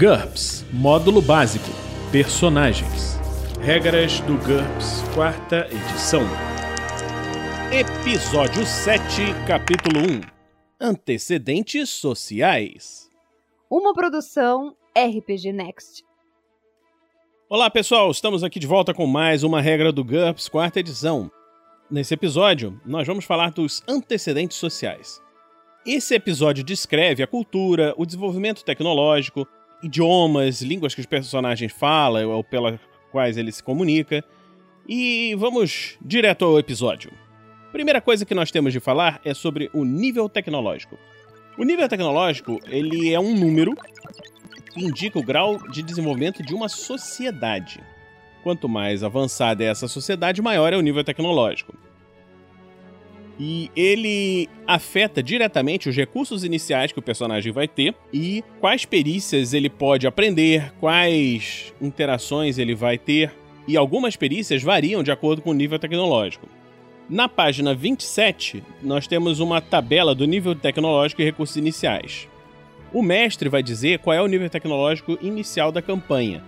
GURPS Módulo Básico Personagens Regras do GURPS, quarta edição. Episódio 7, capítulo 1 Antecedentes sociais. Uma produção RPG Next. Olá pessoal, estamos aqui de volta com mais uma regra do GURPS, quarta edição. Nesse episódio, nós vamos falar dos antecedentes sociais. Esse episódio descreve a cultura, o desenvolvimento tecnológico, idiomas, línguas que os personagens falam ou pelas quais ele se comunica. E vamos direto ao episódio. Primeira coisa que nós temos de falar é sobre o nível tecnológico. O nível tecnológico, ele é um número que indica o grau de desenvolvimento de uma sociedade. Quanto mais avançada é essa sociedade, maior é o nível tecnológico. E ele afeta diretamente os recursos iniciais que o personagem vai ter e quais perícias ele pode aprender, quais interações ele vai ter. E algumas perícias variam de acordo com o nível tecnológico. Na página 27, nós temos uma tabela do nível tecnológico e recursos iniciais. O mestre vai dizer qual é o nível tecnológico inicial da campanha.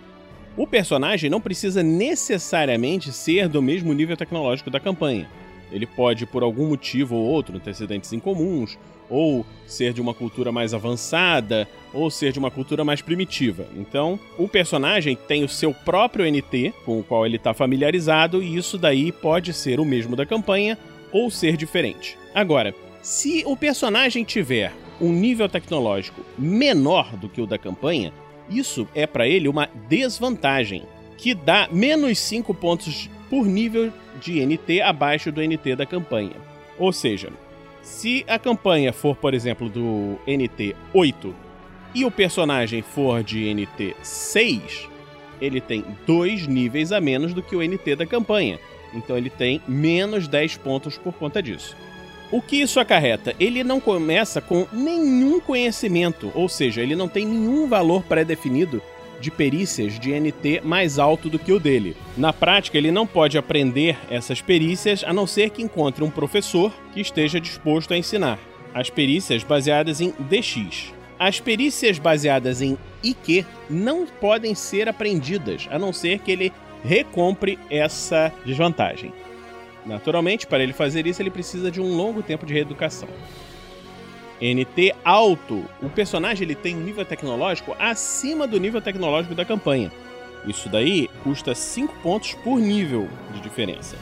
O personagem não precisa necessariamente ser do mesmo nível tecnológico da campanha. Ele pode, por algum motivo ou outro, antecedentes incomuns, ou ser de uma cultura mais avançada, ou ser de uma cultura mais primitiva. Então, o personagem tem o seu próprio NT, com o qual ele está familiarizado, e isso daí pode ser o mesmo da campanha ou ser diferente. Agora, se o personagem tiver um nível tecnológico menor do que o da campanha, isso é para ele uma desvantagem, que dá menos 5 pontos por nível de NT abaixo do NT da campanha. Ou seja, se a campanha for, por exemplo, do NT 8 e o personagem for de NT 6, ele tem dois níveis a menos do que o NT da campanha. Então ele tem menos 10 pontos por conta disso. O que isso acarreta? Ele não começa com nenhum conhecimento, ou seja, ele não tem nenhum valor pré-definido de perícias de NT mais alto do que o dele. Na prática, ele não pode aprender essas perícias a não ser que encontre um professor que esteja disposto a ensinar. As perícias baseadas em DX. As perícias baseadas em IQ não podem ser aprendidas, a não ser que ele recompre essa desvantagem. Naturalmente, para ele fazer isso, ele precisa de um longo tempo de reeducação. NT alto. O personagem ele tem um nível tecnológico acima do nível tecnológico da campanha. Isso daí custa 5 pontos por nível de diferença.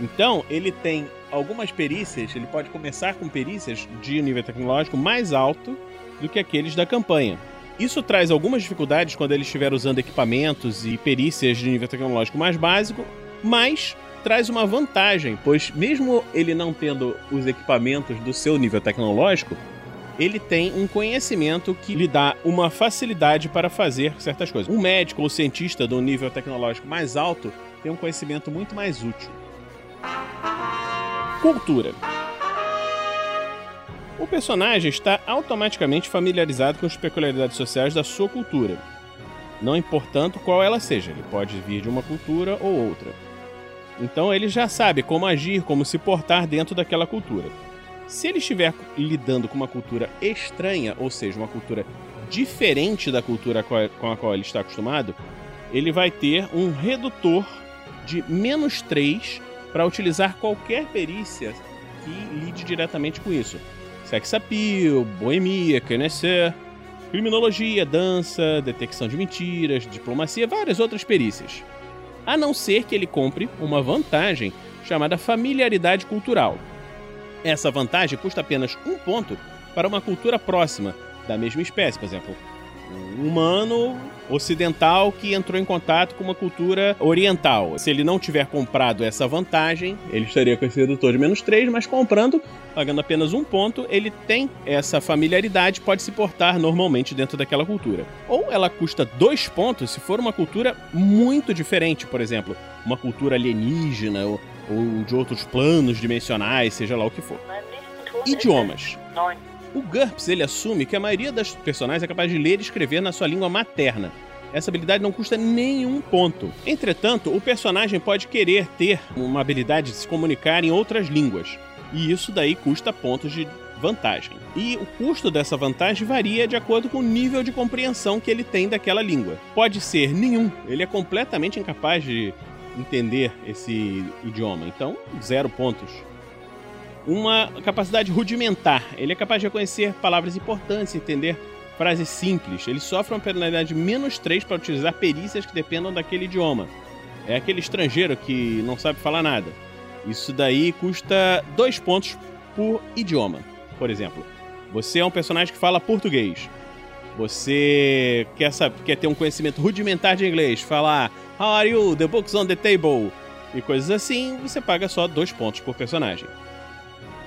Então, ele tem algumas perícias, ele pode começar com perícias de nível tecnológico mais alto do que aqueles da campanha. Isso traz algumas dificuldades quando ele estiver usando equipamentos e perícias de nível tecnológico mais básico, mas traz uma vantagem, pois mesmo ele não tendo os equipamentos do seu nível tecnológico, ele tem um conhecimento que lhe dá uma facilidade para fazer certas coisas. Um médico ou cientista de um nível tecnológico mais alto tem um conhecimento muito mais útil. Cultura. O personagem está automaticamente familiarizado com as peculiaridades sociais da sua cultura, não importando qual ela seja, ele pode vir de uma cultura ou outra. Então ele já sabe como agir, como se portar dentro daquela cultura. Se ele estiver lidando com uma cultura estranha, ou seja, uma cultura diferente da cultura com a qual ele está acostumado, ele vai ter um redutor de menos 3 para utilizar qualquer perícia que lide diretamente com isso. Sex appeal, boemia, conhecer, criminologia, dança, detecção de mentiras, diplomacia, várias outras perícias. A não ser que ele compre uma vantagem chamada familiaridade cultural, essa vantagem custa apenas um ponto para uma cultura próxima da mesma espécie, por exemplo, um humano ocidental que entrou em contato com uma cultura oriental. Se ele não tiver comprado essa vantagem, ele estaria com esse redutor de menos 3, mas comprando, pagando apenas um ponto, ele tem essa familiaridade, pode se portar normalmente dentro daquela cultura. Ou ela custa dois pontos se for uma cultura muito diferente, por exemplo, uma cultura alienígena ou de outros planos dimensionais, seja lá o que for. Idiomas. O GURPS ele assume que a maioria das personagens é capaz de ler e escrever na sua língua materna. Essa habilidade não custa nenhum ponto. Entretanto, o personagem pode querer ter uma habilidade de se comunicar em outras línguas. E isso daí custa pontos de vantagem. E o custo dessa vantagem varia de acordo com o nível de compreensão que ele tem daquela língua. Pode ser nenhum, ele é completamente incapaz de entender esse idioma, então zero pontos. Uma capacidade rudimentar, ele é capaz de reconhecer palavras importantes, entender frases simples. Ele sofre uma penalidade menos 3 para utilizar perícias que dependam daquele idioma. É aquele estrangeiro que não sabe falar nada. Isso daí custa 2 pontos por idioma. Por exemplo, você é um personagem que fala português. Você quer, saber, quer ter um conhecimento rudimentar de inglês, falar How are you? The book's on the table. E coisas assim, você paga só 2 pontos por personagem.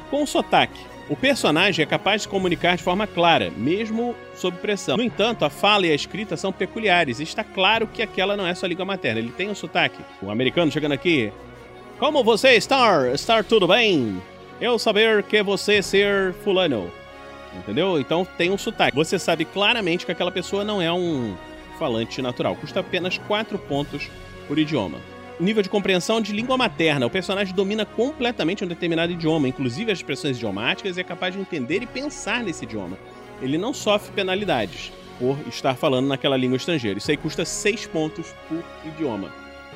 Com o sotaque, o personagem é capaz de comunicar de forma clara, mesmo sob pressão. No entanto, a fala e a escrita são peculiares e está claro que aquela não é sua língua materna. Ele tem um sotaque. O americano chegando aqui. Como você está? Está tudo bem? Eu saber que você ser fulano. Entendeu? Então tem um sotaque. Você sabe claramente que aquela pessoa não é um falante natural. Custa apenas 4 pontos por idioma nível de compreensão de língua materna. O personagem domina completamente um determinado idioma, inclusive as expressões idiomáticas, e é capaz de entender e pensar nesse idioma. Ele não sofre penalidades por estar falando naquela língua estrangeira. Isso aí custa 6 pontos por idioma.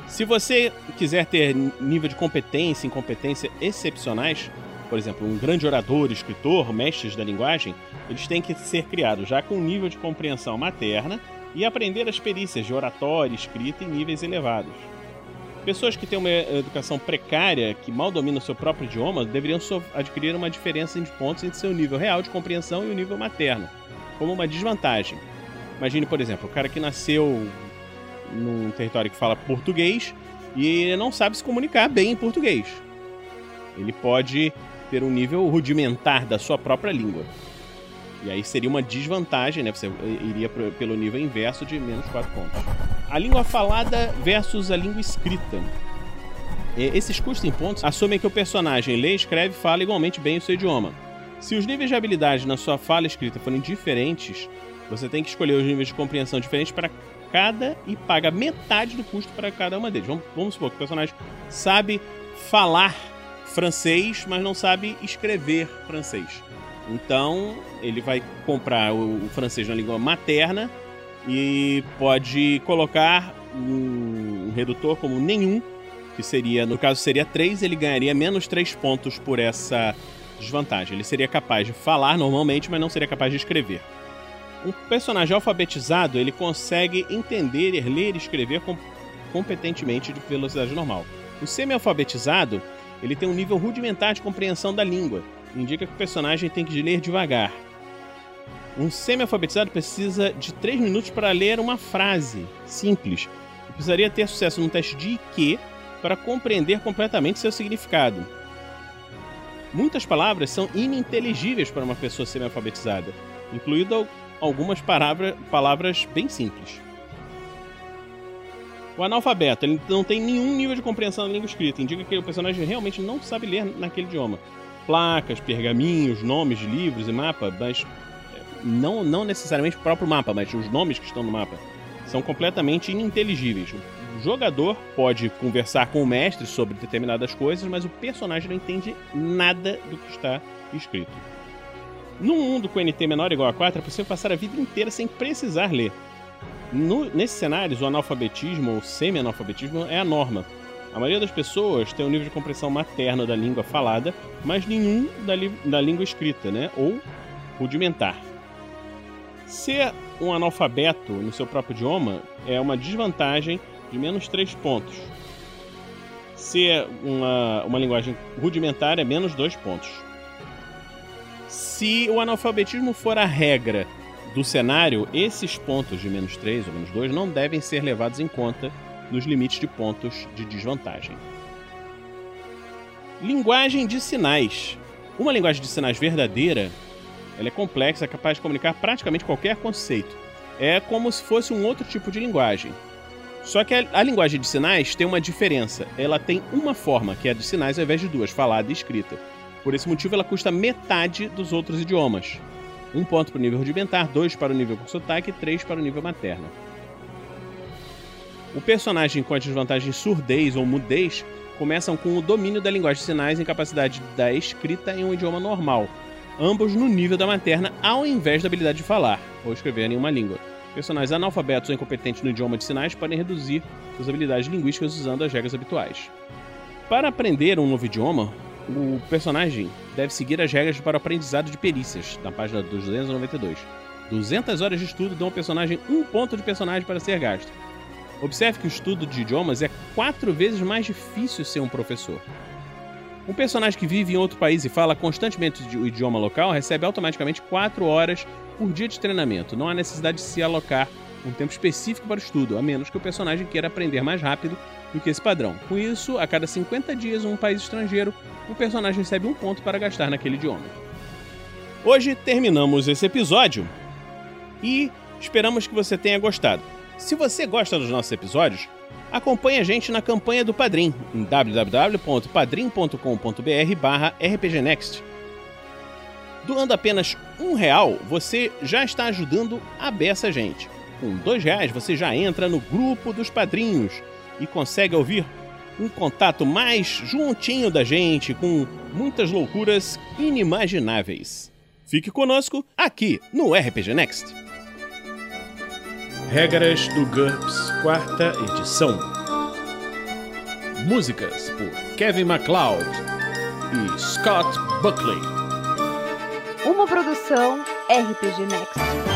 Se você quiser ter nível de competência e incompetência excepcionais, por exemplo, um grande orador, escritor, mestres da linguagem, eles têm que ser criados já com nível de compreensão materna e aprender as perícias de oratória, escrita em níveis elevados. Pessoas que têm uma educação precária, que mal dominam seu próprio idioma, deveriam adquirir uma diferença de pontos entre seu nível real de compreensão e o nível materno, como uma desvantagem. Imagine, por exemplo, o cara que nasceu num território que fala português e não sabe se comunicar bem em português. Ele pode ter um nível rudimentar da sua própria língua. E aí seria uma desvantagem, né? Você iria pelo nível inverso de menos 4 pontos. A língua falada versus a língua escrita. Esses custos em pontos assumem que o personagem lê, escreve e fala igualmente bem o seu idioma. Se os níveis de habilidade na sua fala escrita forem diferentes, você tem que escolher os níveis de compreensão diferentes para cada e paga metade do custo para cada uma deles. Vamos, vamos supor que o personagem sabe falar francês, mas não sabe escrever francês. Então, ele vai comprar o, o francês na língua materna e pode colocar um, um redutor como nenhum, que seria, no caso seria 3, ele ganharia menos 3 pontos por essa desvantagem. Ele seria capaz de falar normalmente, mas não seria capaz de escrever. Um personagem alfabetizado, ele consegue entender, ler e escrever com, competentemente de velocidade normal. O semi-alfabetizado, ele tem um nível rudimentar de compreensão da língua, indica que o personagem tem que ler devagar. Um semi-alfabetizado precisa de 3 minutos para ler uma frase simples. E precisaria ter sucesso num teste de IQ para compreender completamente seu significado. Muitas palavras são ininteligíveis para uma pessoa semi-alfabetizada, incluindo algumas palavra, palavras bem simples. O analfabeto ele não tem nenhum nível de compreensão da língua escrita, indica que o personagem realmente não sabe ler naquele idioma placas, pergaminhos, nomes de livros e mapa, mas é, não, não necessariamente o próprio mapa, mas os nomes que estão no mapa são completamente ininteligíveis. O jogador pode conversar com o mestre sobre determinadas coisas, mas o personagem não entende nada do que está escrito. Num mundo com NT menor ou igual a 4, é possível passar a vida inteira sem precisar ler. No, nesses cenários, o analfabetismo ou semi-analfabetismo é a norma. A maioria das pessoas tem um nível de compreensão materno da língua falada, mas nenhum da, da língua escrita, né? Ou rudimentar. Ser um analfabeto no seu próprio idioma é uma desvantagem de menos 3 pontos. Ser uma, uma linguagem rudimentar é menos 2 pontos. Se o analfabetismo for a regra do cenário, esses pontos de menos 3 ou menos 2 não devem ser levados em conta nos limites de pontos de desvantagem. Linguagem de sinais. Uma linguagem de sinais verdadeira, ela é complexa, capaz de comunicar praticamente qualquer conceito. É como se fosse um outro tipo de linguagem. Só que a linguagem de sinais tem uma diferença. Ela tem uma forma, que é a de sinais, ao invés de duas, falada e escrita. Por esse motivo, ela custa metade dos outros idiomas. Um ponto para o nível rudimentar, dois para o nível com sotaque e três para o nível materno. O personagem com a desvantagem surdez ou mudez começam com o domínio da linguagem de sinais e incapacidade da escrita em um idioma normal. ambos no nível da materna ao invés da habilidade de falar ou escrever em uma língua. Personagens analfabetos ou incompetentes no idioma de sinais podem reduzir suas habilidades linguísticas usando as regras habituais. Para aprender um novo idioma, o personagem deve seguir as regras para o aprendizado de perícias, na página 292. 200 horas de estudo dão ao personagem um ponto de personagem para ser gasto. Observe que o estudo de idiomas é quatro vezes mais difícil ser um professor. Um personagem que vive em outro país e fala constantemente o idioma local recebe automaticamente 4 horas por dia de treinamento. Não há necessidade de se alocar um tempo específico para o estudo, a menos que o personagem queira aprender mais rápido do que esse padrão. Com isso, a cada 50 dias um país estrangeiro, o personagem recebe um ponto para gastar naquele idioma. Hoje terminamos esse episódio e esperamos que você tenha gostado. Se você gosta dos nossos episódios, acompanhe a gente na campanha do Padrim em www.padrim.com.br barra rpgnext. Doando apenas um real, você já está ajudando a beça gente. Com dois reais, você já entra no grupo dos padrinhos e consegue ouvir um contato mais juntinho da gente, com muitas loucuras inimagináveis. Fique conosco aqui no RPG Next. Regras do GURPS, quarta edição. Músicas por Kevin MacLeod e Scott Buckley. Uma produção RPG Next.